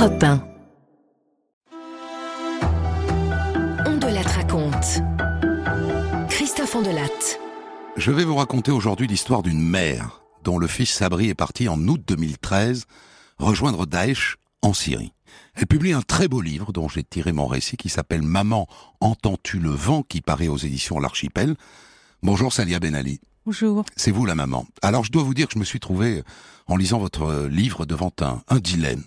Europe 1. On de la raconte. Christophe Ondelatte. Je vais vous raconter aujourd'hui l'histoire d'une mère dont le fils Sabri est parti en août 2013 rejoindre Daesh en Syrie. Elle publie un très beau livre dont j'ai tiré mon récit qui s'appelle Maman, entends-tu le vent qui paraît aux éditions L'Archipel? Bonjour Salia Ben Ali. Bonjour. C'est vous la maman. Alors je dois vous dire que je me suis trouvé en lisant votre livre devant un, un dilemme.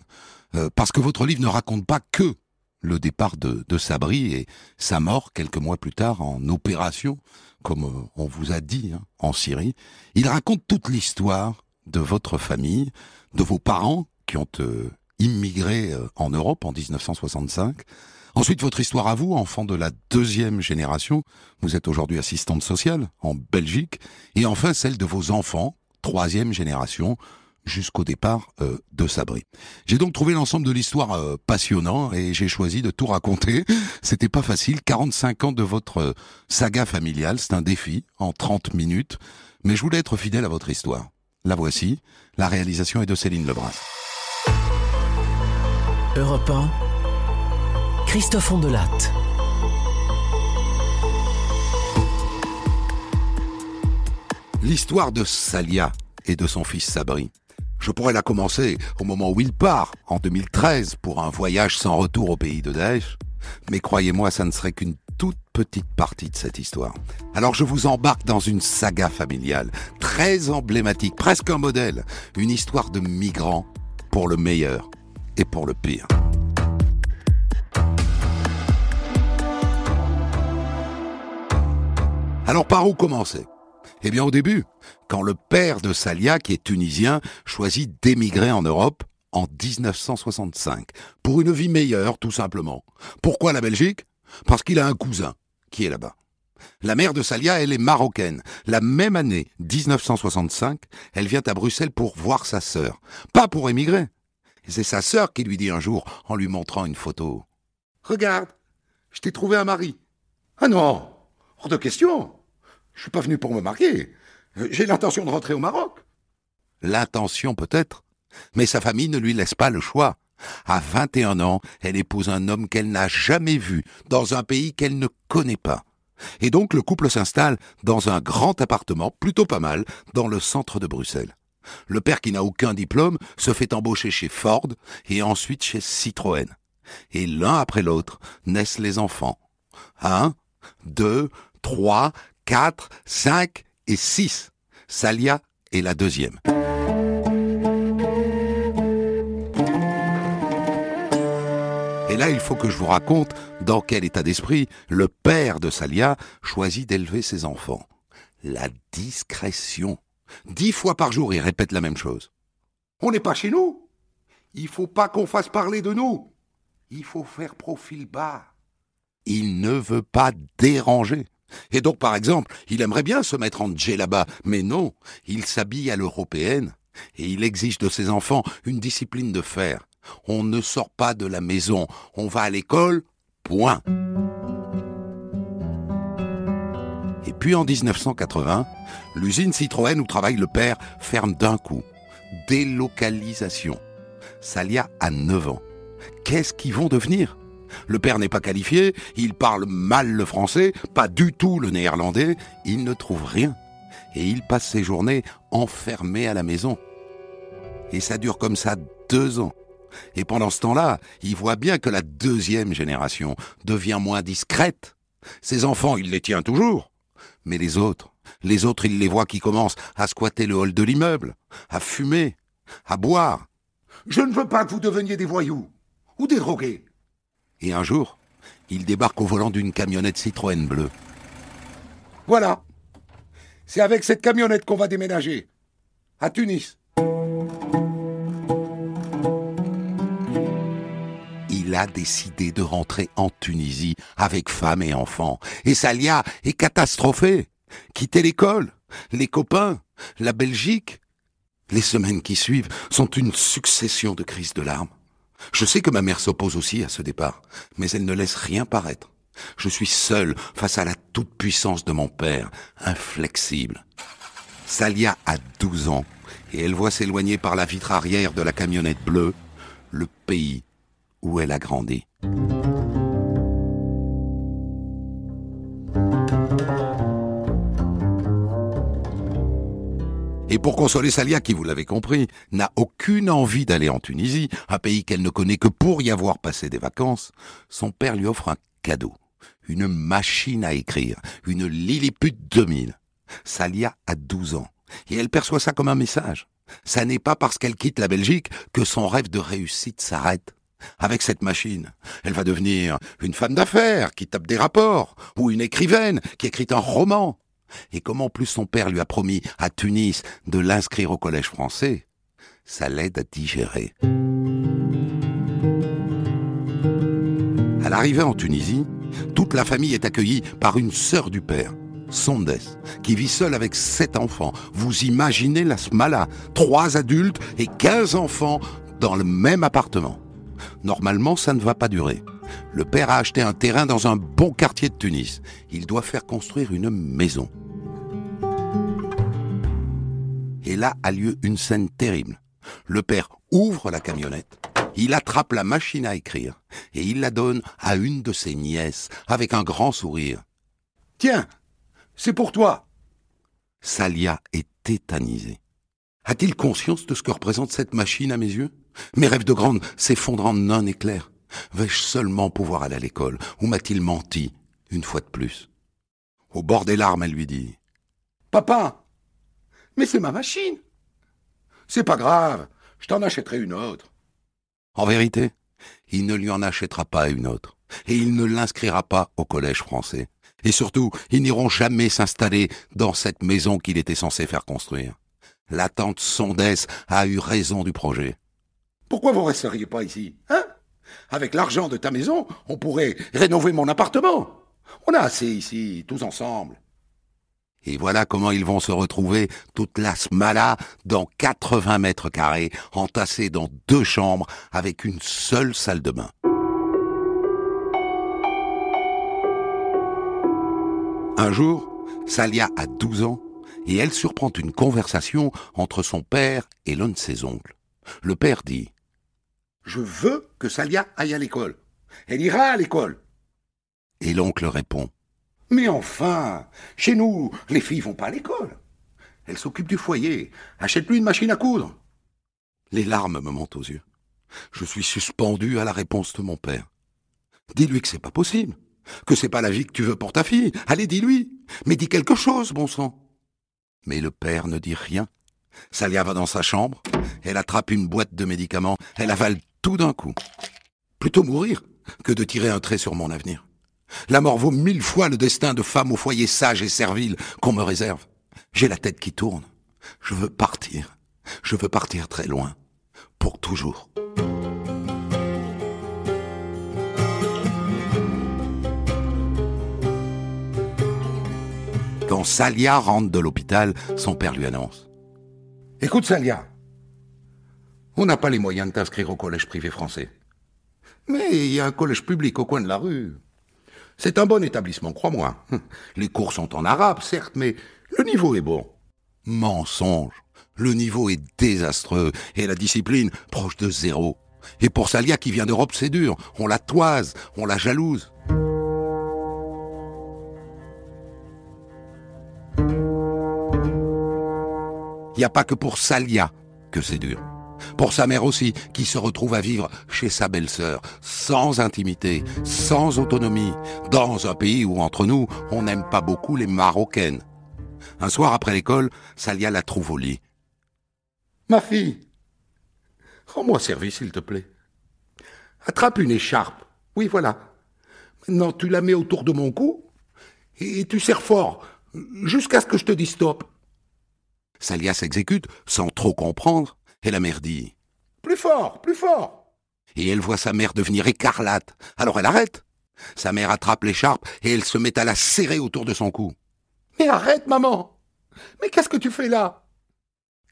Euh, parce que votre livre ne raconte pas que le départ de, de, Sabri et sa mort quelques mois plus tard en opération, comme euh, on vous a dit, hein, en Syrie. Il raconte toute l'histoire de votre famille, de vos parents qui ont euh, immigré euh, en Europe en 1965. Ensuite, votre histoire à vous, enfant de la deuxième génération. Vous êtes aujourd'hui assistante sociale en Belgique. Et enfin, celle de vos enfants, troisième génération, jusqu'au départ euh, de Sabri. J'ai donc trouvé l'ensemble de l'histoire euh, passionnant et j'ai choisi de tout raconter. C'était pas facile, 45 ans de votre euh, saga familiale, c'est un défi en 30 minutes, mais je voulais être fidèle à votre histoire. La voici, la réalisation est de Céline Lebras. Europe 1, Christophe Ondelatte. L'histoire de Salia et de son fils Sabri. Je pourrais la commencer au moment où il part, en 2013, pour un voyage sans retour au pays de Daesh. Mais croyez-moi, ça ne serait qu'une toute petite partie de cette histoire. Alors je vous embarque dans une saga familiale, très emblématique, presque un modèle, une histoire de migrants pour le meilleur et pour le pire. Alors par où commencer? Eh bien au début, quand le père de Salia, qui est tunisien, choisit d'émigrer en Europe en 1965, pour une vie meilleure tout simplement. Pourquoi la Belgique? Parce qu'il a un cousin qui est là-bas. La mère de Salia, elle est marocaine. La même année, 1965, elle vient à Bruxelles pour voir sa sœur. Pas pour émigrer. C'est sa sœur qui lui dit un jour, en lui montrant une photo. Regarde, je t'ai trouvé un mari. Ah non, hors de question. Je suis pas venu pour me marier. J'ai l'intention de rentrer au Maroc. L'intention peut-être, mais sa famille ne lui laisse pas le choix. À 21 ans, elle épouse un homme qu'elle n'a jamais vu, dans un pays qu'elle ne connaît pas. Et donc le couple s'installe dans un grand appartement, plutôt pas mal, dans le centre de Bruxelles. Le père qui n'a aucun diplôme se fait embaucher chez Ford et ensuite chez Citroën. Et l'un après l'autre naissent les enfants. Un, deux, trois, quatre, cinq et six. Salia est la deuxième. Et là, il faut que je vous raconte dans quel état d'esprit le père de Salia choisit d'élever ses enfants. La discrétion. Dix fois par jour, il répète la même chose. On n'est pas chez nous. Il faut pas qu'on fasse parler de nous. Il faut faire profil bas. Il ne veut pas déranger. Et donc, par exemple, il aimerait bien se mettre en djellaba, mais non, il s'habille à l'européenne, et il exige de ses enfants une discipline de fer. On ne sort pas de la maison, on va à l'école, point. Et puis en 1980, l'usine Citroën où travaille le père ferme d'un coup. Délocalisation. Salia a 9 ans. Qu'est-ce qu'ils vont devenir? Le père n'est pas qualifié, il parle mal le français, pas du tout le néerlandais, il ne trouve rien. Et il passe ses journées enfermé à la maison. Et ça dure comme ça deux ans. Et pendant ce temps-là, il voit bien que la deuxième génération devient moins discrète. Ses enfants, il les tient toujours. Mais les autres, les autres, il les voit qui commencent à squatter le hall de l'immeuble, à fumer, à boire. Je ne veux pas que vous deveniez des voyous ou des drogués. Et un jour, il débarque au volant d'une camionnette Citroën bleue. Voilà. C'est avec cette camionnette qu'on va déménager. À Tunis. Il a décidé de rentrer en Tunisie avec femme et enfants. Et Salia est catastrophée. Quitter l'école, les copains, la Belgique. Les semaines qui suivent sont une succession de crises de larmes. Je sais que ma mère s'oppose aussi à ce départ, mais elle ne laisse rien paraître. Je suis seul face à la toute-puissance de mon père, inflexible. Salia a 12 ans, et elle voit s'éloigner par la vitre arrière de la camionnette bleue le pays où elle a grandi. Et pour consoler Salia, qui, vous l'avez compris, n'a aucune envie d'aller en Tunisie, un pays qu'elle ne connaît que pour y avoir passé des vacances, son père lui offre un cadeau. Une machine à écrire, une Lilliput 2000. Salia a 12 ans, et elle perçoit ça comme un message. Ça n'est pas parce qu'elle quitte la Belgique que son rêve de réussite s'arrête. Avec cette machine, elle va devenir une femme d'affaires qui tape des rapports, ou une écrivaine qui écrit un roman. Et comme en plus son père lui a promis à Tunis de l'inscrire au collège français, ça l'aide à digérer. À l'arrivée en Tunisie, toute la famille est accueillie par une sœur du père, Sondes, qui vit seule avec sept enfants. Vous imaginez la smala, trois adultes et quinze enfants dans le même appartement. Normalement, ça ne va pas durer. Le père a acheté un terrain dans un bon quartier de Tunis. Il doit faire construire une maison. Et là a lieu une scène terrible. Le père ouvre la camionnette, il attrape la machine à écrire et il la donne à une de ses nièces avec un grand sourire. Tiens, c'est pour toi. Salia est tétanisée. A-t-il conscience de ce que représente cette machine à mes yeux? Mes rêves de grande s'effondrent en un éclair. Vais-je seulement pouvoir aller à l'école Ou m'a-t-il menti, une fois de plus? Au bord des larmes, elle lui dit Papa, mais c'est ma machine. C'est pas grave, je t'en achèterai une autre. En vérité, il ne lui en achètera pas une autre, et il ne l'inscrira pas au collège français. Et surtout, ils n'iront jamais s'installer dans cette maison qu'il était censé faire construire. La tante Sondès a eu raison du projet. Pourquoi vous resteriez pas ici, hein? Avec l'argent de ta maison, on pourrait rénover mon appartement. On a assez ici, tous ensemble. Et voilà comment ils vont se retrouver, toute la smala, dans 80 mètres carrés, entassés dans deux chambres, avec une seule salle de bain. Un jour, Salia a 12 ans, et elle surprend une conversation entre son père et l'un de ses oncles. Le père dit Je veux que Salia aille à l'école. Elle ira à l'école. Et l'oncle répond mais enfin, chez nous, les filles vont pas à l'école. Elles s'occupent du foyer. Achète-lui une machine à coudre. Les larmes me montent aux yeux. Je suis suspendu à la réponse de mon père. Dis-lui que c'est pas possible, que c'est pas la vie que tu veux pour ta fille. Allez, dis-lui. Mais dis quelque chose, bon sang. Mais le père ne dit rien. Salia va dans sa chambre, elle attrape une boîte de médicaments, elle avale tout d'un coup. Plutôt mourir que de tirer un trait sur mon avenir. La mort vaut mille fois le destin de femme au foyer sage et servile qu'on me réserve. J'ai la tête qui tourne. Je veux partir. Je veux partir très loin. Pour toujours. Quand Salia rentre de l'hôpital, son père lui annonce. Écoute Salia, on n'a pas les moyens de t'inscrire au collège privé français. Mais il y a un collège public au coin de la rue. C'est un bon établissement, crois-moi. Les cours sont en arabe, certes, mais le niveau est bon. Mensonge. Le niveau est désastreux et la discipline proche de zéro. Et pour Salia qui vient d'Europe, c'est dur. On la toise, on la jalouse. Il n'y a pas que pour Salia que c'est dur. Pour sa mère aussi, qui se retrouve à vivre chez sa belle-sœur, sans intimité, sans autonomie, dans un pays où, entre nous, on n'aime pas beaucoup les Marocaines. Un soir après l'école, Salia la trouve au lit. Ma fille, rends-moi service, s'il te plaît. Attrape une écharpe. Oui, voilà. Maintenant, tu la mets autour de mon cou et tu serres fort, jusqu'à ce que je te dise stop. Salia s'exécute sans trop comprendre et la mère dit Plus fort, plus fort Et elle voit sa mère devenir écarlate. Alors elle arrête. Sa mère attrape l'écharpe et elle se met à la serrer autour de son cou. Mais arrête, maman Mais qu'est-ce que tu fais là?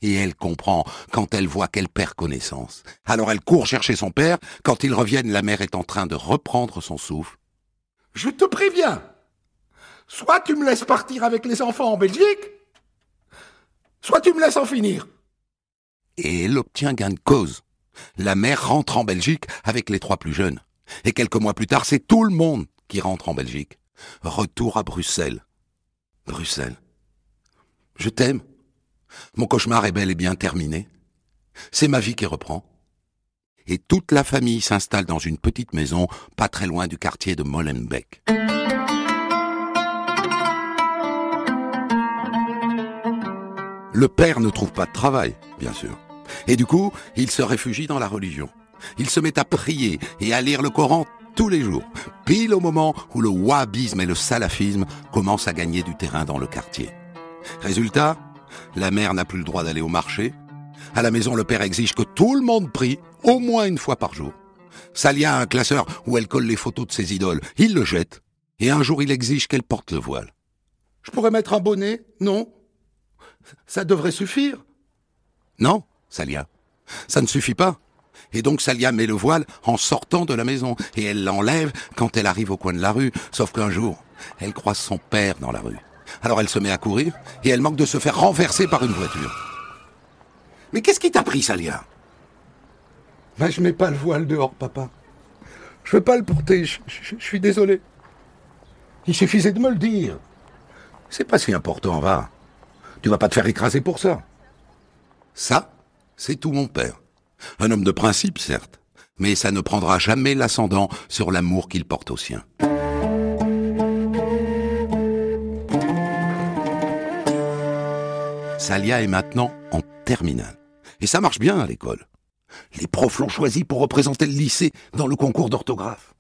Et elle comprend quand elle voit qu'elle perd connaissance. Alors elle court chercher son père. Quand ils reviennent, la mère est en train de reprendre son souffle. Je te préviens Soit tu me laisses partir avec les enfants en Belgique, soit tu me laisses en finir et elle obtient gain de cause. la mère rentre en Belgique avec les trois plus jeunes. Et quelques mois plus tard, c'est tout le monde qui rentre en Belgique. Retour à Bruxelles. Bruxelles. Je t'aime. Mon cauchemar est bel et bien terminé. C'est ma vie qui reprend. Et toute la famille s'installe dans une petite maison pas très loin du quartier de Molenbeek. Le père ne trouve pas de travail, bien sûr. Et du coup, il se réfugie dans la religion. Il se met à prier et à lire le Coran tous les jours, pile au moment où le wahhabisme et le salafisme commencent à gagner du terrain dans le quartier. Résultat, la mère n'a plus le droit d'aller au marché. À la maison, le père exige que tout le monde prie au moins une fois par jour. Salia a un classeur où elle colle les photos de ses idoles. Il le jette. Et un jour, il exige qu'elle porte le voile. Je pourrais mettre un bonnet? Non Ça devrait suffire Non, Salia. Ça ne suffit pas. Et donc Salia met le voile en sortant de la maison, et elle l'enlève quand elle arrive au coin de la rue, sauf qu'un jour, elle croise son père dans la rue. Alors elle se met à courir, et elle manque de se faire renverser par une voiture. Mais qu'est-ce qui t'a pris, Salia? Ben, je mets pas le voile dehors, papa. Je veux pas le porter, je, je suis désolé. Il suffisait de me le dire. C'est pas si important, va. Tu vas pas te faire écraser pour ça. Ça, c'est tout mon père. Un homme de principe, certes, mais ça ne prendra jamais l'ascendant sur l'amour qu'il porte au sien. Salia est maintenant en terminale. Et ça marche bien à l'école. Les profs l'ont choisi pour représenter le lycée dans le concours d'orthographe.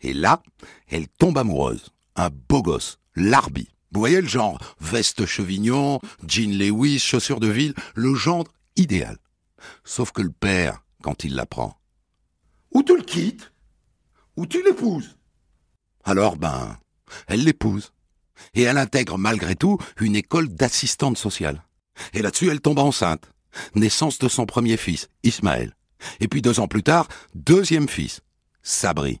Et là, elle tombe amoureuse. Un beau gosse, Larbi. Vous voyez le genre Veste chevignon, jean Lewis, chaussures de ville, le genre idéal. Sauf que le père, quand il l'apprend. Ou tu le quittes, ou tu l'épouses. Alors, ben, elle l'épouse. Et elle intègre malgré tout une école d'assistante sociale. Et là-dessus, elle tombe enceinte. Naissance de son premier fils, Ismaël. Et puis deux ans plus tard, deuxième fils, Sabri.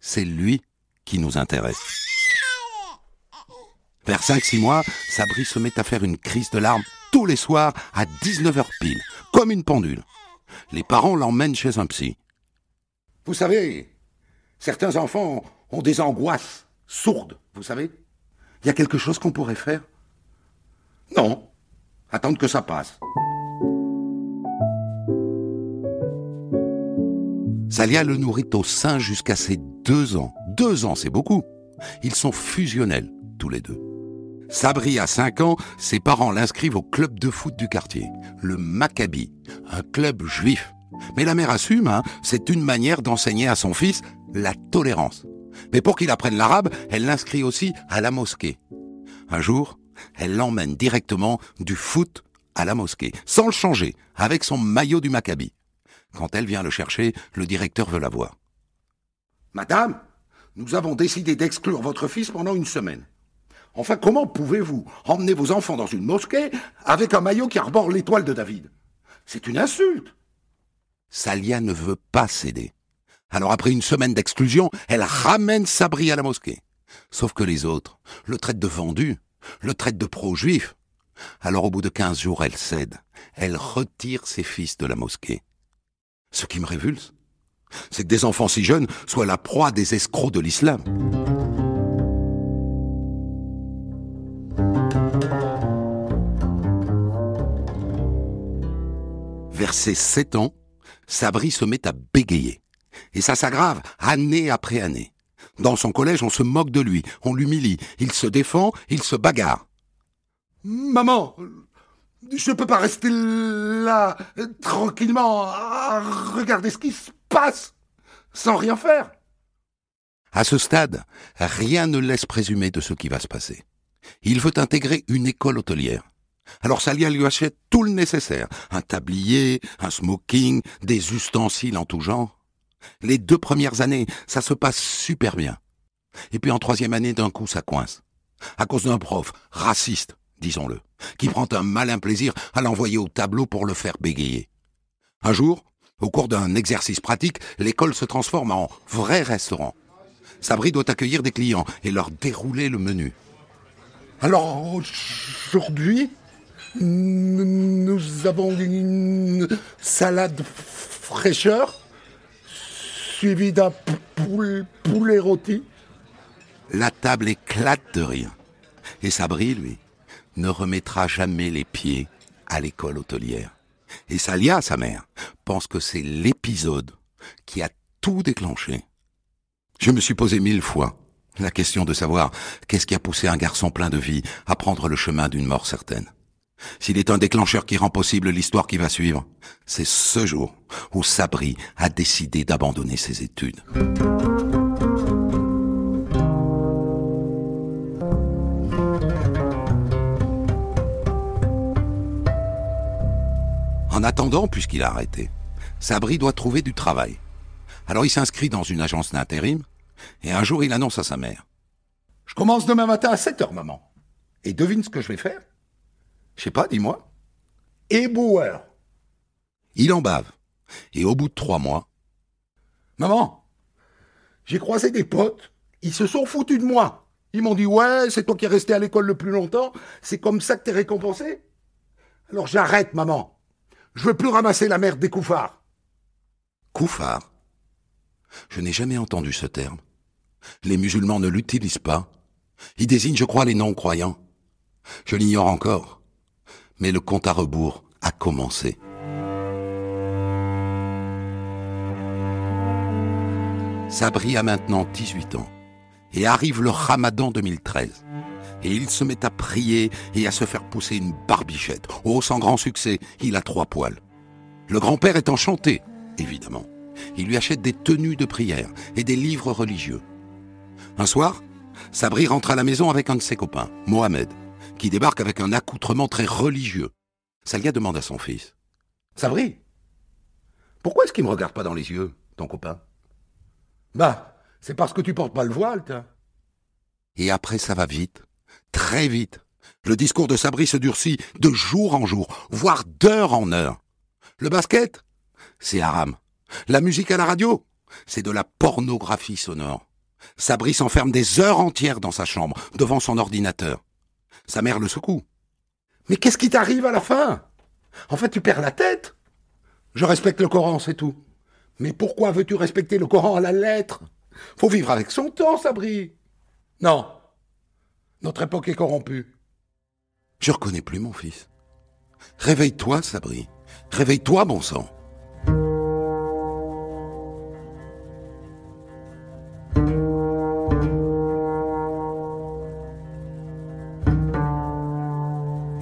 C'est lui qui nous intéresse. Vers 5-6 mois, Sabri se met à faire une crise de larmes tous les soirs à 19h pile, comme une pendule. Les parents l'emmènent chez un psy. Vous savez, certains enfants ont des angoisses sourdes, vous savez. Il y a quelque chose qu'on pourrait faire? Non. Attendre que ça passe. Salia le nourrit au sein jusqu'à ses deux ans. Deux ans, c'est beaucoup. Ils sont fusionnels, tous les deux. Sabri a 5 ans, ses parents l'inscrivent au club de foot du quartier, le Maccabi, un club juif. Mais la mère assume, hein, c'est une manière d'enseigner à son fils la tolérance. Mais pour qu'il apprenne l'arabe, elle l'inscrit aussi à la mosquée. Un jour, elle l'emmène directement du foot à la mosquée, sans le changer, avec son maillot du Maccabi. Quand elle vient le chercher, le directeur veut la voir. Madame, nous avons décidé d'exclure votre fils pendant une semaine. Enfin, comment pouvez-vous emmener vos enfants dans une mosquée avec un maillot qui arbore l'étoile de David? C'est une insulte. Salia ne veut pas céder. Alors après une semaine d'exclusion, elle ramène Sabri à la mosquée. Sauf que les autres le traitent de vendu, le traitent de pro-juif. Alors au bout de quinze jours, elle cède. Elle retire ses fils de la mosquée. Ce qui me révulse, c'est que des enfants si jeunes soient la proie des escrocs de l'islam. Vers ses sept ans, Sabri se met à bégayer. Et ça s'aggrave année après année. Dans son collège, on se moque de lui, on l'humilie, il se défend, il se bagarre. Maman, je ne peux pas rester là, tranquillement, à regarder ce qui se passe, sans rien faire. À ce stade, rien ne laisse présumer de ce qui va se passer. Il veut intégrer une école hôtelière. Alors Salia lui achète tout le nécessaire, un tablier, un smoking, des ustensiles en tout genre. Les deux premières années, ça se passe super bien. Et puis en troisième année, d'un coup, ça coince. À cause d'un prof, raciste, disons-le, qui prend un malin plaisir à l'envoyer au tableau pour le faire bégayer. Un jour, au cours d'un exercice pratique, l'école se transforme en vrai restaurant. Sabri doit accueillir des clients et leur dérouler le menu. Alors aujourd'hui, nous avons une salade fraîcheur, suivi d'un poulet rôti. La table éclate de rire. Et Sabri, lui, ne remettra jamais les pieds à l'école hôtelière. Et Salia, sa mère, pense que c'est l'épisode qui a tout déclenché. Je me suis posé mille fois la question de savoir qu'est-ce qui a poussé un garçon plein de vie à prendre le chemin d'une mort certaine. S'il est un déclencheur qui rend possible l'histoire qui va suivre, c'est ce jour où Sabri a décidé d'abandonner ses études. En attendant, puisqu'il a arrêté, Sabri doit trouver du travail. Alors il s'inscrit dans une agence d'intérim, et un jour il annonce à sa mère. Je commence demain matin à 7 heures, maman. Et devine ce que je vais faire? Je sais pas, dis-moi. Éboueur. Il en bave. Et au bout de trois mois. Maman, j'ai croisé des potes, ils se sont foutus de moi. Ils m'ont dit Ouais, c'est toi qui es resté à l'école le plus longtemps, c'est comme ça que t'es récompensé Alors j'arrête, maman. Je veux plus ramasser la merde des couffards. Couffard Je n'ai jamais entendu ce terme. Les musulmans ne l'utilisent pas. Ils désignent, je crois, les non-croyants. Je l'ignore encore. Mais le compte à rebours a commencé. Sabri a maintenant 18 ans et arrive le Ramadan 2013 et il se met à prier et à se faire pousser une barbichette. Oh, sans grand succès, il a trois poils. Le grand-père est enchanté, évidemment. Il lui achète des tenues de prière et des livres religieux. Un soir, Sabri rentre à la maison avec un de ses copains, Mohamed, qui débarque avec un accoutrement très religieux. Salia demande à son fils. Sabri, pourquoi est-ce qu'il me regarde pas dans les yeux, ton copain? Bah, c'est parce que tu portes pas le voile, toi. Et après, ça va vite très vite. Le discours de Sabri se durcit de jour en jour, voire d'heure en heure. Le basket, c'est haram. La musique à la radio, c'est de la pornographie sonore. Sabri s'enferme des heures entières dans sa chambre, devant son ordinateur. Sa mère le secoue. Mais qu'est-ce qui t'arrive à la fin? En fait, tu perds la tête. Je respecte le Coran, c'est tout. Mais pourquoi veux-tu respecter le Coran à la lettre? Faut vivre avec son temps, Sabri. Non, notre époque est corrompue. Je reconnais plus mon fils. Réveille-toi, Sabri. Réveille-toi, bon sang.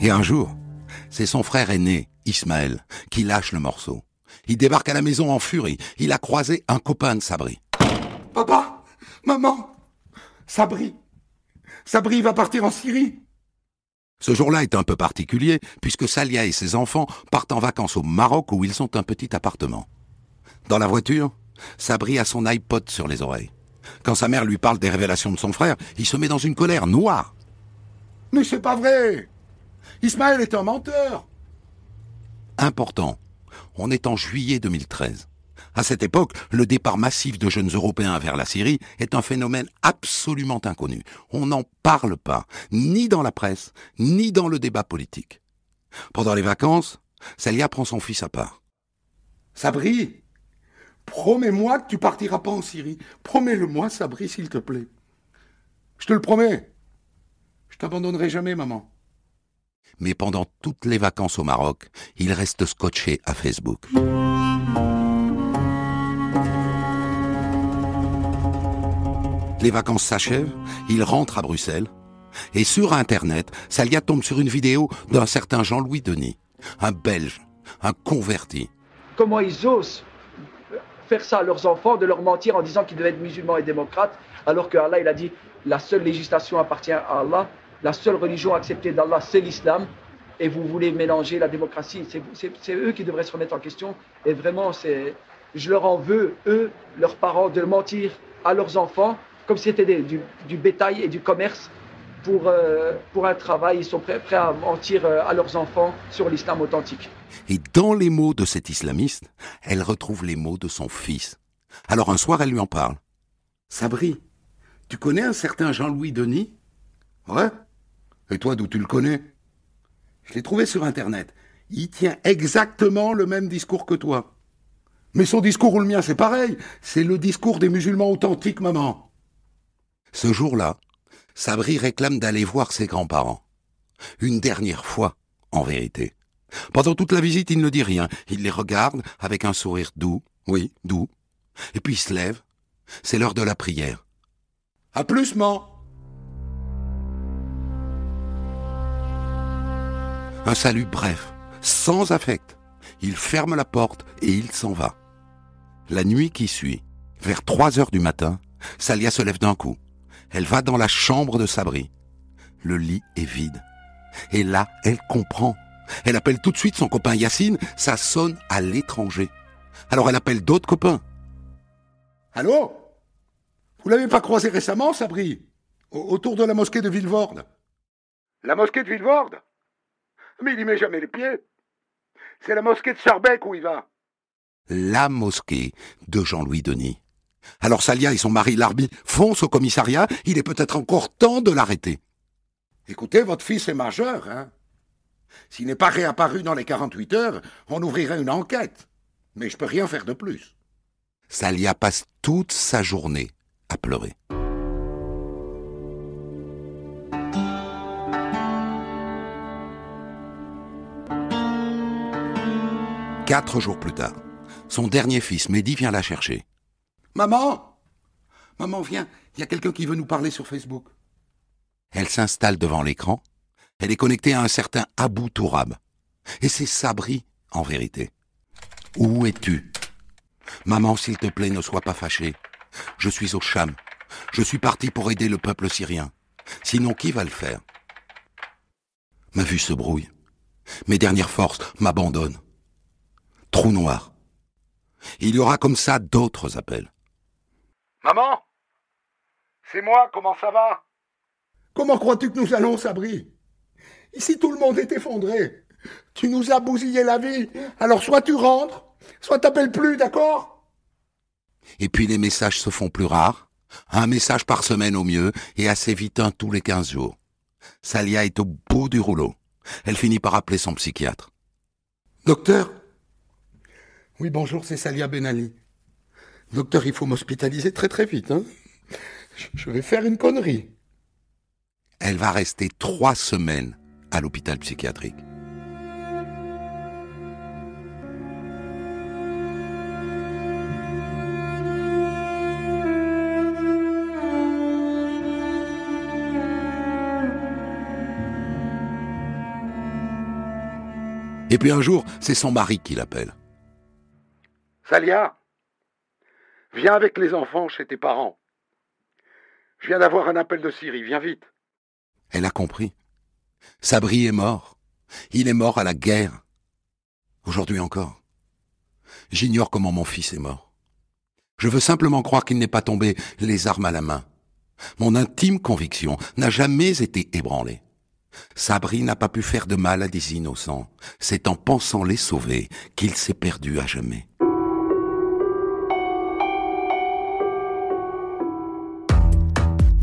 Et un jour, c'est son frère aîné, Ismaël, qui lâche le morceau. Il débarque à la maison en furie. Il a croisé un copain de Sabri. Papa, maman, Sabri, Sabri va partir en Syrie. Ce jour-là est un peu particulier, puisque Salia et ses enfants partent en vacances au Maroc où ils ont un petit appartement. Dans la voiture, Sabri a son iPod sur les oreilles. Quand sa mère lui parle des révélations de son frère, il se met dans une colère noire. Mais c'est pas vrai Ismaël est un menteur Important. On est en juillet 2013. À cette époque, le départ massif de jeunes Européens vers la Syrie est un phénomène absolument inconnu. On n'en parle pas, ni dans la presse, ni dans le débat politique. Pendant les vacances, Salia prend son fils à part. Sabri, promets-moi que tu partiras pas en Syrie. Promets-le-moi, Sabri, s'il te plaît. Je te le promets. Je t'abandonnerai jamais, maman. Mais pendant toutes les vacances au Maroc, il reste scotché à Facebook. Les vacances s'achèvent, il rentre à Bruxelles, et sur Internet, Salia tombe sur une vidéo d'un certain Jean-Louis Denis, un Belge, un converti. Comment ils osent faire ça à leurs enfants, de leur mentir en disant qu'ils devaient être musulmans et démocrates, alors que Allah, il a dit, la seule législation appartient à Allah, la seule religion acceptée d'Allah, c'est l'islam, et vous voulez mélanger la démocratie. C'est eux qui devraient se remettre en question, et vraiment, je leur en veux, eux, leurs parents, de mentir à leurs enfants comme si c'était du, bétail et du commerce pour, euh, pour un travail. Ils sont prêts, prêts à mentir euh, à leurs enfants sur l'islam authentique. Et dans les mots de cet islamiste, elle retrouve les mots de son fils. Alors un soir, elle lui en parle. Sabri, tu connais un certain Jean-Louis Denis? Ouais? Et toi, d'où tu le connais? Je l'ai trouvé sur Internet. Il tient exactement le même discours que toi. Mais son discours ou le mien, c'est pareil. C'est le discours des musulmans authentiques, maman. Ce jour-là, Sabri réclame d'aller voir ses grands-parents. Une dernière fois, en vérité. Pendant toute la visite, il ne dit rien. Il les regarde avec un sourire doux, oui, doux. Et puis il se lève. C'est l'heure de la prière. À plus, man. Un salut bref, sans affect. Il ferme la porte et il s'en va. La nuit qui suit, vers 3 heures du matin, Salia se lève d'un coup. Elle va dans la chambre de Sabri. Le lit est vide. Et là, elle comprend. Elle appelle tout de suite son copain Yacine, ça sonne à l'étranger. Alors elle appelle d'autres copains. Allô? Vous l'avez pas croisé récemment, Sabri? Autour de la mosquée de Villevorde? La mosquée de Villevorde? Mais il y met jamais les pieds. C'est la mosquée de Sarbec où il va. La mosquée de Jean-Louis Denis. Alors Salia et son mari Larbi foncent au commissariat, il est peut-être encore temps de l'arrêter. Écoutez, votre fils est majeur, hein S'il n'est pas réapparu dans les 48 heures, on ouvrirait une enquête. Mais je peux rien faire de plus. Salia passe toute sa journée à pleurer. Quatre jours plus tard, son dernier fils, Mehdi, vient la chercher. Maman Maman, viens, il y a quelqu'un qui veut nous parler sur Facebook. Elle s'installe devant l'écran. Elle est connectée à un certain Abou Tourab. Et c'est Sabri, en vérité. Où es-tu? Maman, s'il te plaît, ne sois pas fâchée. Je suis au Cham. Je suis parti pour aider le peuple syrien. Sinon, qui va le faire? Ma vue se brouille. Mes dernières forces m'abandonnent. Trou noir. Il y aura comme ça d'autres appels. Maman C'est moi, comment ça va? Comment crois-tu que nous allons, Sabri? Ici, tout le monde est effondré. Tu nous as bousillé la vie. Alors soit tu rentres, soit t'appelles plus, d'accord? Et puis les messages se font plus rares. Un message par semaine au mieux, et assez vite un tous les quinze jours. Salia est au bout du rouleau. Elle finit par appeler son psychiatre. Docteur Oui, bonjour, c'est Salia Benali. Docteur, il faut m'hospitaliser très très vite. Hein Je vais faire une connerie. Elle va rester trois semaines à l'hôpital psychiatrique. Et puis un jour, c'est son mari qui l'appelle. Salia, viens avec les enfants chez tes parents. Je viens d'avoir un appel de Syrie, viens vite. Elle a compris. Sabri est mort. Il est mort à la guerre. Aujourd'hui encore. J'ignore comment mon fils est mort. Je veux simplement croire qu'il n'est pas tombé les armes à la main. Mon intime conviction n'a jamais été ébranlée. Sabri n'a pas pu faire de mal à des innocents. C'est en pensant les sauver qu'il s'est perdu à jamais.